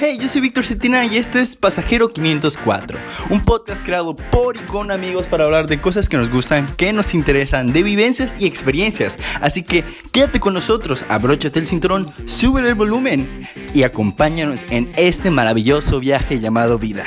Hey, yo soy Víctor Cetina y esto es Pasajero 504, un podcast creado por y con amigos para hablar de cosas que nos gustan, que nos interesan, de vivencias y experiencias. Así que quédate con nosotros, abróchate el cinturón, sube el volumen y acompáñanos en este maravilloso viaje llamado vida.